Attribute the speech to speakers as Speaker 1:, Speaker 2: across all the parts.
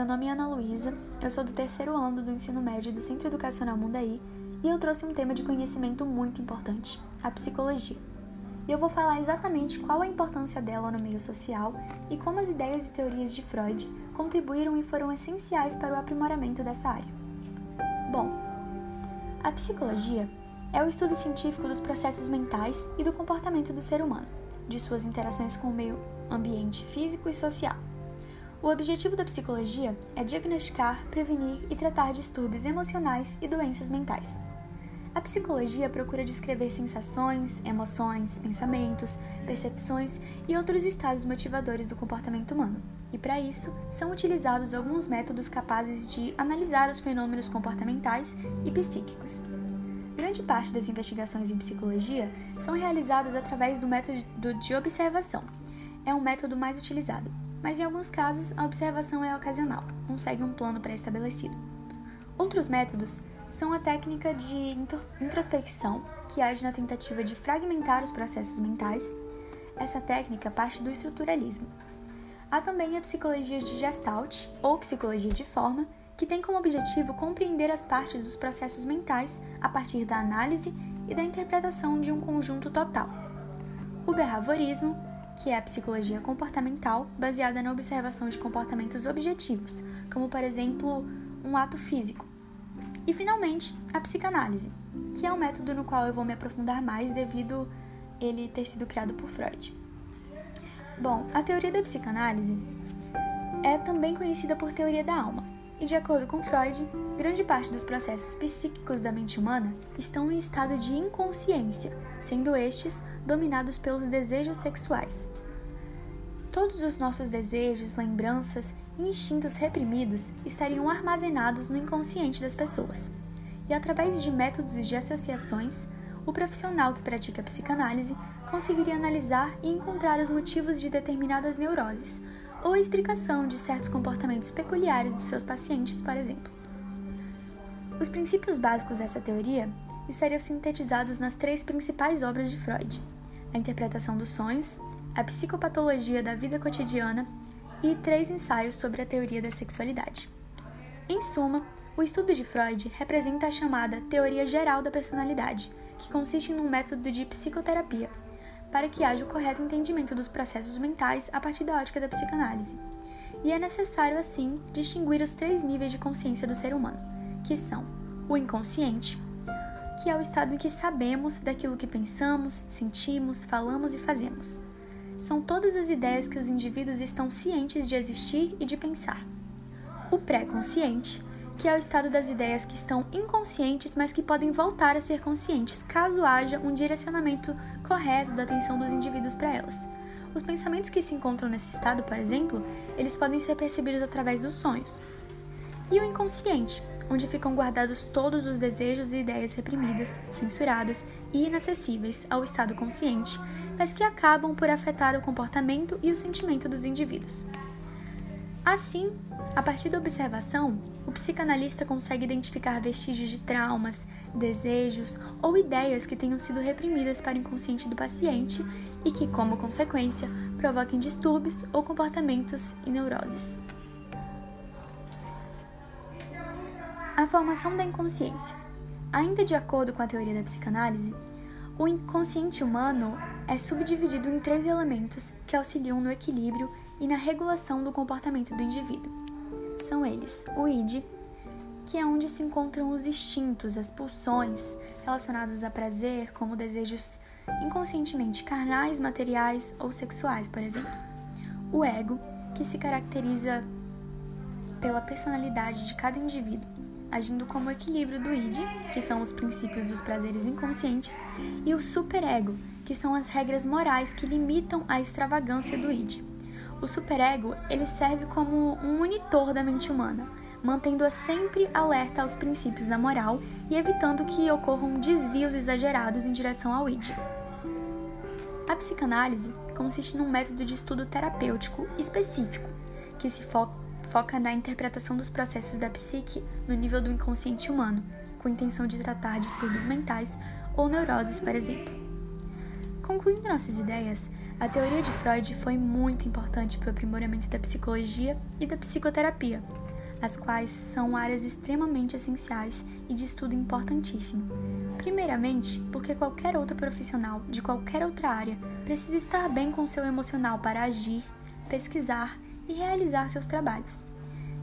Speaker 1: meu nome é Ana Luísa, eu sou do terceiro ano do ensino médio do Centro Educacional Mundaí e eu trouxe um tema de conhecimento muito importante, a psicologia. E eu vou falar exatamente qual a importância dela no meio social e como as ideias e teorias de Freud contribuíram e foram essenciais para o aprimoramento dessa área. Bom, a psicologia é o estudo científico dos processos mentais e do comportamento do ser humano, de suas interações com o meio ambiente físico e social. O objetivo da psicologia é diagnosticar, prevenir e tratar distúrbios emocionais e doenças mentais. A psicologia procura descrever sensações, emoções, pensamentos, percepções e outros estados motivadores do comportamento humano, e para isso são utilizados alguns métodos capazes de analisar os fenômenos comportamentais e psíquicos. Grande parte das investigações em psicologia são realizadas através do método de observação. É um método mais utilizado mas em alguns casos a observação é ocasional, não segue um plano pré-estabelecido. Outros métodos são a técnica de introspecção, que age na tentativa de fragmentar os processos mentais. Essa técnica parte do estruturalismo. Há também a psicologia de Gestalt, ou psicologia de forma, que tem como objetivo compreender as partes dos processos mentais a partir da análise e da interpretação de um conjunto total. O behaviorismo que é a psicologia comportamental baseada na observação de comportamentos objetivos, como por exemplo um ato físico. E finalmente, a psicanálise, que é um método no qual eu vou me aprofundar mais devido ele ter sido criado por Freud. Bom, a teoria da psicanálise é também conhecida por teoria da alma, e de acordo com Freud, grande parte dos processos psíquicos da mente humana estão em estado de inconsciência, sendo estes dominados pelos desejos sexuais. Todos os nossos desejos, lembranças e instintos reprimidos estariam armazenados no inconsciente das pessoas. E através de métodos de associações, o profissional que pratica psicanálise conseguiria analisar e encontrar os motivos de determinadas neuroses ou a explicação de certos comportamentos peculiares dos seus pacientes, por exemplo. Os princípios básicos dessa teoria estariam sintetizados nas três principais obras de Freud: a interpretação dos sonhos, a psicopatologia da vida cotidiana e três ensaios sobre a teoria da sexualidade. Em suma, o estudo de Freud representa a chamada teoria geral da personalidade, que consiste num método de psicoterapia, para que haja o correto entendimento dos processos mentais a partir da ótica da psicanálise. E é necessário, assim, distinguir os três níveis de consciência do ser humano, que são o inconsciente, que é o estado em que sabemos daquilo que pensamos, sentimos, falamos e fazemos. São todas as ideias que os indivíduos estão cientes de existir e de pensar. O pré-consciente, que é o estado das ideias que estão inconscientes, mas que podem voltar a ser conscientes caso haja um direcionamento correto da atenção dos indivíduos para elas. Os pensamentos que se encontram nesse estado, por exemplo, eles podem ser percebidos através dos sonhos. E o inconsciente, onde ficam guardados todos os desejos e ideias reprimidas, censuradas e inacessíveis ao estado consciente, mas que acabam por afetar o comportamento e o sentimento dos indivíduos. Assim, a partir da observação, o psicanalista consegue identificar vestígios de traumas, desejos ou ideias que tenham sido reprimidas para o inconsciente do paciente e que, como consequência, provoquem distúrbios ou comportamentos e neuroses. A formação da inconsciência. Ainda de acordo com a teoria da psicanálise, o inconsciente humano é subdividido em três elementos que auxiliam no equilíbrio e na regulação do comportamento do indivíduo. São eles o id, que é onde se encontram os instintos, as pulsões relacionadas a prazer, como desejos inconscientemente carnais, materiais ou sexuais, por exemplo. O ego, que se caracteriza pela personalidade de cada indivíduo agindo como equilíbrio do id, que são os princípios dos prazeres inconscientes, e o superego, que são as regras morais que limitam a extravagância do id. O superego, ele serve como um monitor da mente humana, mantendo-a sempre alerta aos princípios da moral e evitando que ocorram desvios exagerados em direção ao id. A psicanálise consiste num método de estudo terapêutico específico, que se foca foca na interpretação dos processos da psique no nível do inconsciente humano, com intenção de tratar distúrbios mentais ou neuroses, por exemplo. Concluindo nossas ideias, a teoria de Freud foi muito importante para o aprimoramento da psicologia e da psicoterapia, as quais são áreas extremamente essenciais e de estudo importantíssimo. Primeiramente, porque qualquer outro profissional de qualquer outra área precisa estar bem com seu emocional para agir, pesquisar e realizar seus trabalhos.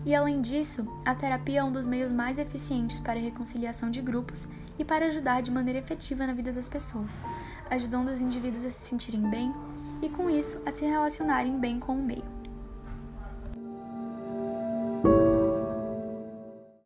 Speaker 1: E além disso, a terapia é um dos meios mais eficientes para a reconciliação de grupos e para ajudar de maneira efetiva na vida das pessoas, ajudando os indivíduos a se sentirem bem e, com isso, a se relacionarem bem com o meio.